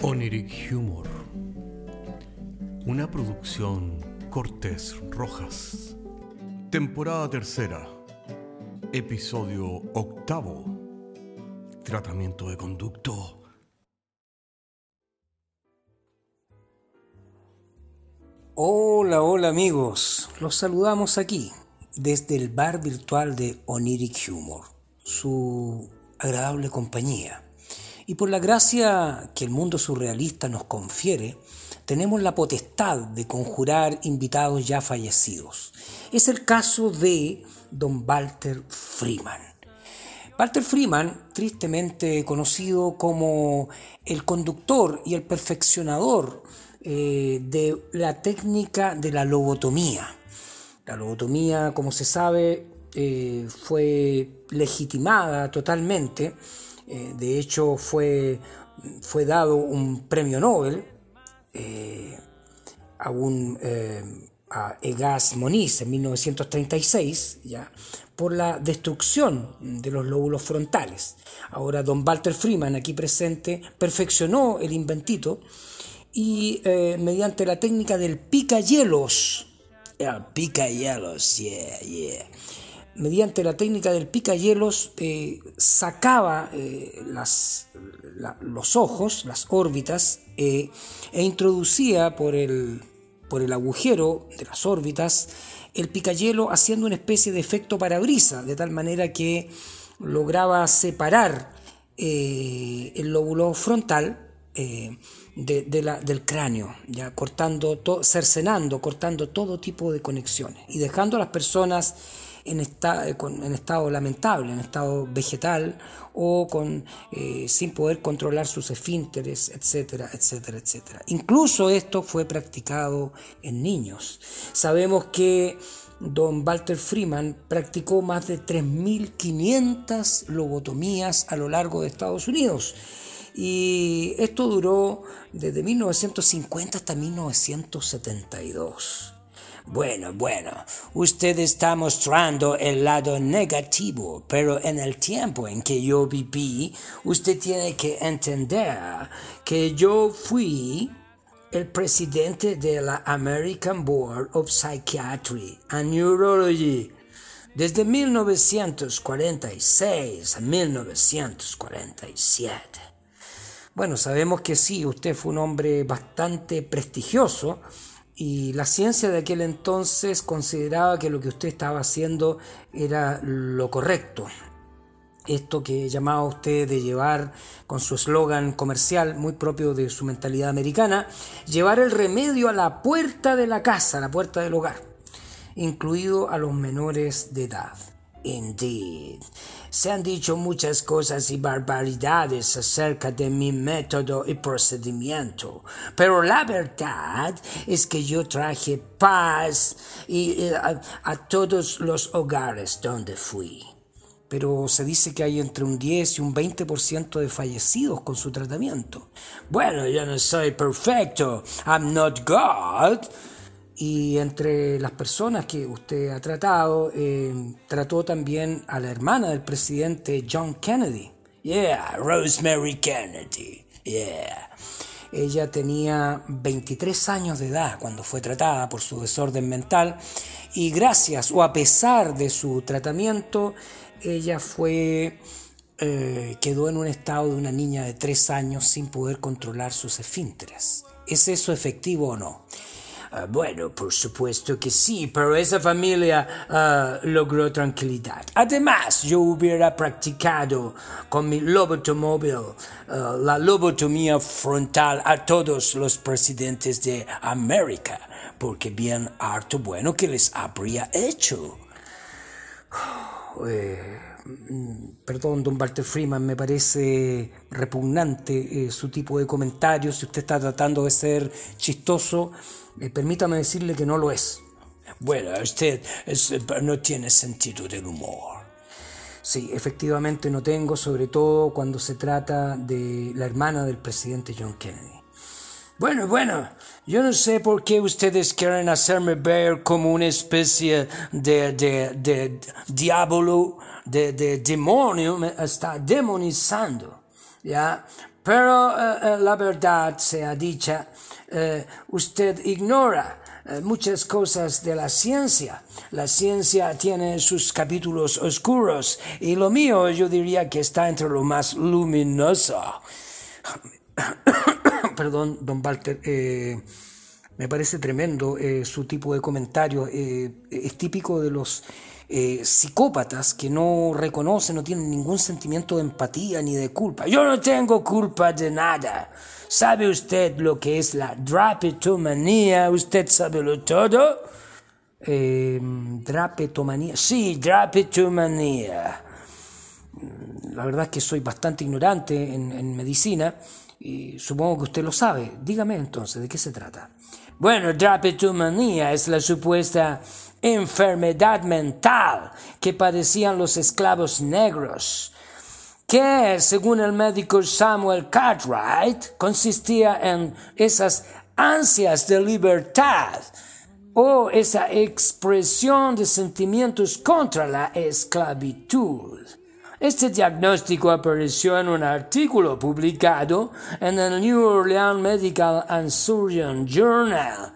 Oniric Humor. Una producción Cortés Rojas. Temporada tercera. Episodio octavo. Tratamiento de conducto. Hola, hola amigos. Los saludamos aquí, desde el bar virtual de Oniric Humor, su agradable compañía. Y por la gracia que el mundo surrealista nos confiere, tenemos la potestad de conjurar invitados ya fallecidos. Es el caso de don Walter Freeman. Walter Freeman, tristemente conocido como el conductor y el perfeccionador eh, de la técnica de la lobotomía. La lobotomía, como se sabe, eh, fue legitimada totalmente eh, de hecho, fue, fue dado un premio Nobel eh, a, un, eh, a Egas Moniz en 1936 ¿ya? por la destrucción de los lóbulos frontales. Ahora, don Walter Freeman, aquí presente, perfeccionó el inventito y mediante la técnica del pica hielos, el pica hielos, yeah, yeah mediante la técnica del picahielos eh, sacaba eh, los ojos, las órbitas, eh, e introducía por el, por el agujero de las órbitas el picayelo haciendo una especie de efecto parabrisa, de tal manera que lograba separar el lóbulo frontal del cráneo, ya cortando, cercenando, cortando todo tipo de conexiones y dejando a las personas en, en estado lamentable, en estado vegetal o con, eh, sin poder controlar sus esfínteres, etcétera, etcétera, etcétera. Incluso esto fue practicado en niños. Sabemos que don Walter Freeman practicó más de 3.500 lobotomías a lo largo de Estados Unidos. Y esto duró desde 1950 hasta 1972. Bueno, bueno, usted está mostrando el lado negativo, pero en el tiempo en que yo viví, usted tiene que entender que yo fui el presidente de la American Board of Psychiatry and Neurology desde 1946 a 1947. Bueno, sabemos que sí, usted fue un hombre bastante prestigioso, y la ciencia de aquel entonces consideraba que lo que usted estaba haciendo era lo correcto. Esto que llamaba usted de llevar, con su eslogan comercial muy propio de su mentalidad americana, llevar el remedio a la puerta de la casa, a la puerta del hogar, incluido a los menores de edad. Indeed. Se han dicho muchas cosas y barbaridades acerca de mi método y procedimiento, pero la verdad es que yo traje paz y, a, a, todos los hogares donde fui. Pero se dice que hay entre un 10 y un 20% de fallecidos con su tratamiento. Bueno, yo no soy perfecto. I'm not God. Y entre las personas que usted ha tratado, eh, trató también a la hermana del presidente John Kennedy. Yeah, Rosemary Kennedy. Yeah. Ella tenía 23 años de edad cuando fue tratada por su desorden mental y gracias o a pesar de su tratamiento, ella fue eh, quedó en un estado de una niña de 3 años sin poder controlar sus esfínteres. ¿Es eso efectivo o no? Ah, bueno, por supuesto que sí, pero esa familia ah, logró tranquilidad. Además, yo hubiera practicado con mi lobotomóvil ah, la lobotomía frontal a todos los presidentes de América, porque bien harto bueno que les habría hecho. Eh, mm, perdón, don Walter Freeman, me parece repugnante eh, su tipo de comentarios. Si usted está tratando de ser chistoso, eh, permítame decirle que no lo es. Bueno, usted no tiene sentido del humor. Sí, efectivamente no tengo, sobre todo cuando se trata de la hermana del presidente John Kennedy. Bueno, bueno, yo no sé por qué ustedes quieren hacerme ver como una especie de, de, de diablo, de, de demonio, me está demonizando, ¿ya? Pero la verdad sea dicha, usted ignora muchas cosas de la ciencia. La ciencia tiene sus capítulos oscuros y lo mío yo diría que está entre lo más luminoso. Perdón, don Walter. Eh, me parece tremendo eh, su tipo de comentario. Eh, es típico de los psicópatas que no reconocen, no tienen ningún sentimiento de empatía ni de culpa. Yo no tengo culpa de nada. ¿Sabe usted lo que es la drapetomanía? ¿Usted sabe lo todo? drapetomanía. Sí, drapetomanía. La verdad es que soy bastante ignorante en medicina y supongo que usted lo sabe. Dígame entonces, ¿de qué se trata? Bueno, drapetomanía es la supuesta enfermedad mental que padecían los esclavos negros, que, según el médico Samuel Cartwright, consistía en esas ansias de libertad o esa expresión de sentimientos contra la esclavitud. Este diagnóstico apareció en un artículo publicado en el New Orleans Medical and Surgeon Journal,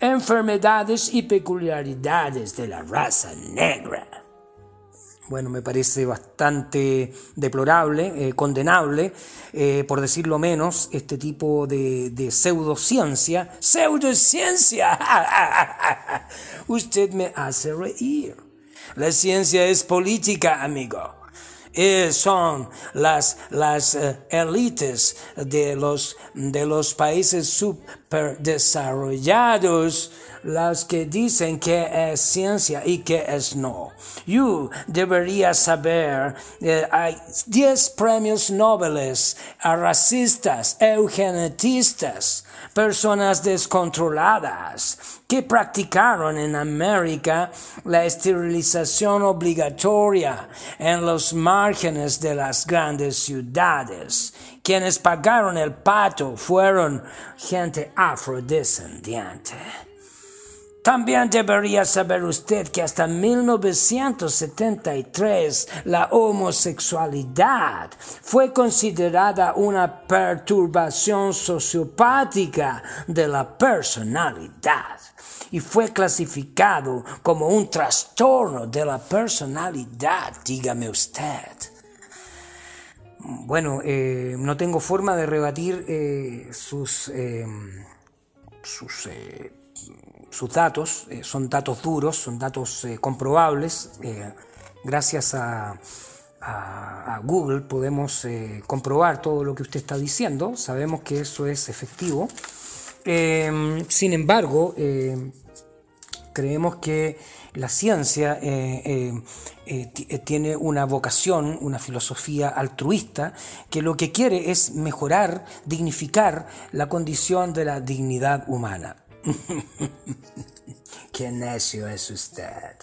Enfermedades y peculiaridades de la raza negra. Bueno, me parece bastante deplorable, eh, condenable, eh, por decirlo menos, este tipo de, de pseudociencia. ¡Pseudociencia! Usted me hace reír. La ciencia es política, amigo. Eh, son las, las eh, élites de los, de los países superdesarrollados las que dicen que es ciencia y que es no. You deberías saber, eh, hay 10 premios Nobel a racistas, eugenetistas, personas descontroladas que practicaron en América la esterilización obligatoria en los márgenes de las grandes ciudades. Quienes pagaron el pato fueron gente afrodescendiente. También debería saber usted que hasta 1973 la homosexualidad fue considerada una perturbación sociopática de la personalidad y fue clasificado como un trastorno de la personalidad, dígame usted. Bueno, eh, no tengo forma de rebatir eh, sus, eh, sus sus datos, eh, son datos duros, son datos eh, comprobables. Eh, gracias a, Google podemos comprobar todo lo que usted está diciendo, sabemos que eso es efectivo. Em, sin embargo, creemos que la ciencia tiene una vocación, una filosofía altruista, que lo que quiere es mejorar, dignificar la condición de la dignidad humana. Qué necio es usted.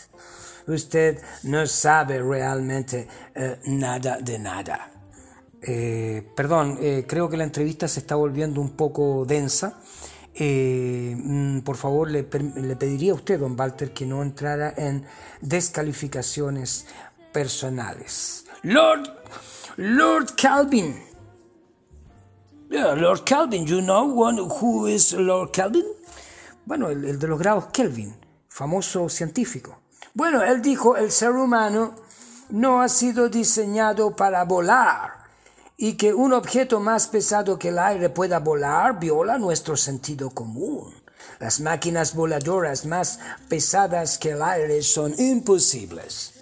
Usted no sabe realmente eh, nada de nada. Eh, perdón, eh, creo que la entrevista se está volviendo un poco densa. Mm, por favor, le, le, pediría a usted, don Walter, que no entrara en descalificaciones personales. Lord, Lord Calvin. Lord Calvin, you know one who is Lord Calvin? Bueno, el, de los grados Kelvin, famoso científico. Bueno, él dijo, el ser humano no ha sido diseñado para volar y que un objeto más pesado que el aire pueda volar viola nuestro sentido común. Las máquinas voladoras más pesadas que el aire son imposibles.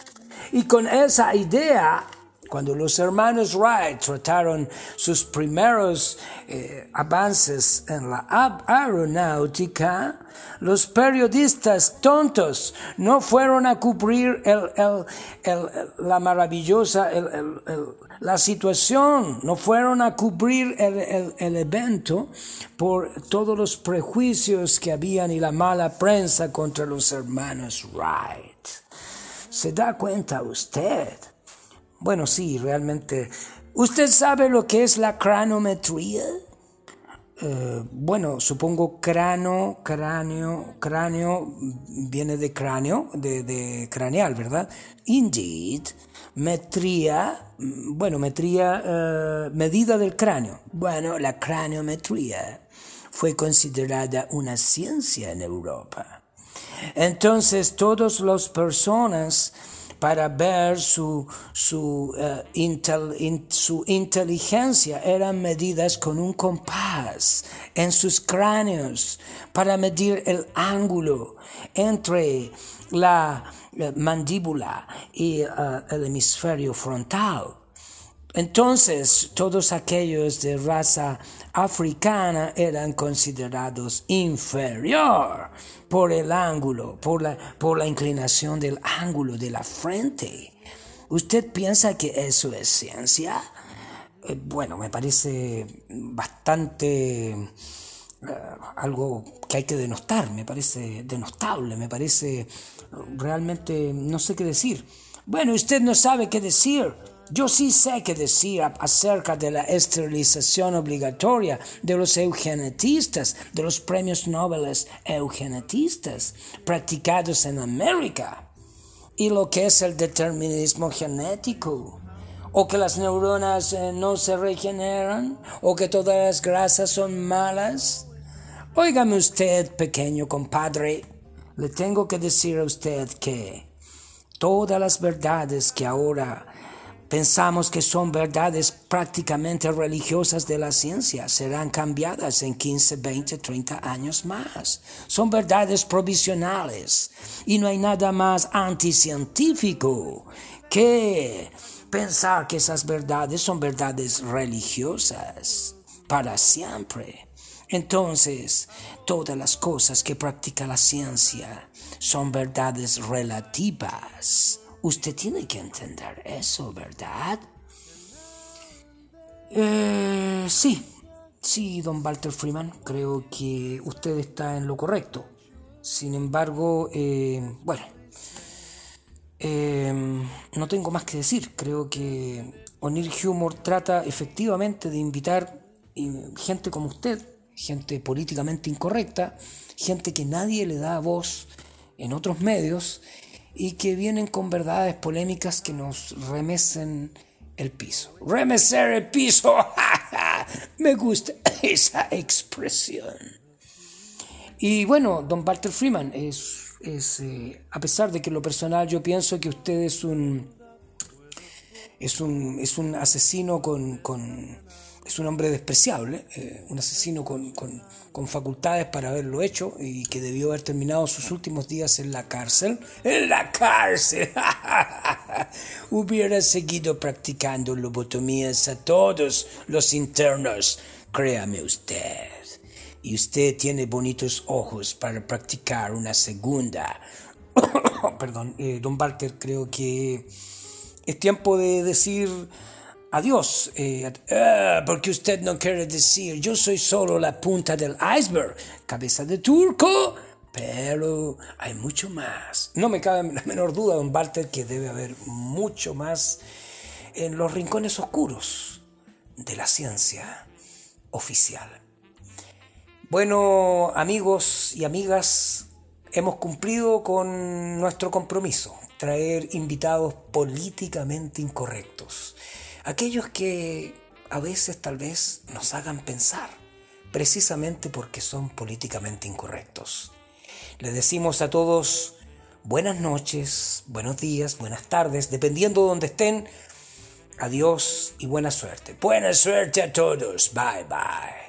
Y con esa idea cuando los hermanos Wright trataron sus primeros eh, avances en la aeronáutica, los periodistas tontos no fueron a cubrir la maravillosa, la situación, no fueron a cubrir el, evento por todos los prejuicios que habían y la mala prensa contra los hermanos Wright. ¿Se da cuenta usted? Bueno, sí, realmente. ¿Usted sabe lo que es la cranometría? eh, bueno, supongo cráneo, cráneo, cráneo viene de cráneo, de, craneal, ¿verdad? Indeed, metría, bueno, metría, eh, medida del cráneo. Bueno, la craneometría fue considerada una ciencia en Europa. Entonces, todas las personas para ver su, su, eh, su inteligencia eran medidas con un compás en sus cráneos para medir el ángulo entre la eh, mandíbula y eh, el hemisferio frontal. Entonces, todos aquellos de raza africana eran considerados inferior por el ángulo, por la, por la inclinación del ángulo de la frente. ¿Usted piensa que eso es ciencia? Eh, bueno, me parece bastante eh, algo que hay que denostar, me parece denostable, me parece realmente no sé qué decir. Bueno, usted no sabe qué decir. Yo sí sé qué decir acerca de la esterilización obligatoria de los eugenetistas, de los premios Nobel eugenetistas practicados en América, y lo que es el determinismo genético, o que las neuronas eh, no se regeneran, o que todas las grasas son malas. Óigame usted, pequeño compadre, le tengo que decir a usted que todas las verdades que ahora Pensamos que son verdades prácticamente religiosas de la ciencia, serán cambiadas en 15, 20, 30 años más. Son verdades provisionales y no hay nada más anticientífico que pensar que esas verdades son verdades religiosas para siempre. Entonces, todas las cosas que practica la ciencia son verdades relativas Usted tiene que entender eso, ¿verdad? Eh, sí, sí, don Walter Freeman, creo que usted está en lo correcto. Sin embargo, eh, bueno, eh, no tengo más que decir. Creo que O'Neill Humor trata efectivamente de invitar gente como usted, gente políticamente incorrecta, gente que nadie le da voz en otros medios y que vienen con verdades polémicas que nos remecen el piso. Remecer el piso. Me gusta esa expresión. Y bueno, don Walter Freeman, es, es eh, a pesar de que lo personal yo pienso que usted es un, es un, es un asesino con, con es un hombre despreciable, eh, un asesino con, facultades para haberlo hecho y que debió haber terminado sus últimos días en la cárcel. ¡En la cárcel! Hubiera seguido practicando lobotomías a todos los internos, créame usted. Y usted tiene bonitos ojos para practicar una segunda. Perdón, eh, don Walter, creo que es tiempo de decir Adiós, eh, porque usted no quiere decir, yo soy solo la punta del iceberg, cabeza de turco, pero hay mucho más. No me cabe la menor duda, don Walter, que debe haber mucho más en los rincones oscuros de la ciencia oficial. Bueno, amigos y amigas, hemos cumplido con nuestro compromiso, traer invitados políticamente incorrectos aquellos que a veces tal vez nos hagan pensar, precisamente porque son políticamente incorrectos. Le decimos a todos buenas noches, buenos días, buenas tardes, dependiendo de donde estén. Adiós y buena suerte. Buena suerte a todos. Bye bye.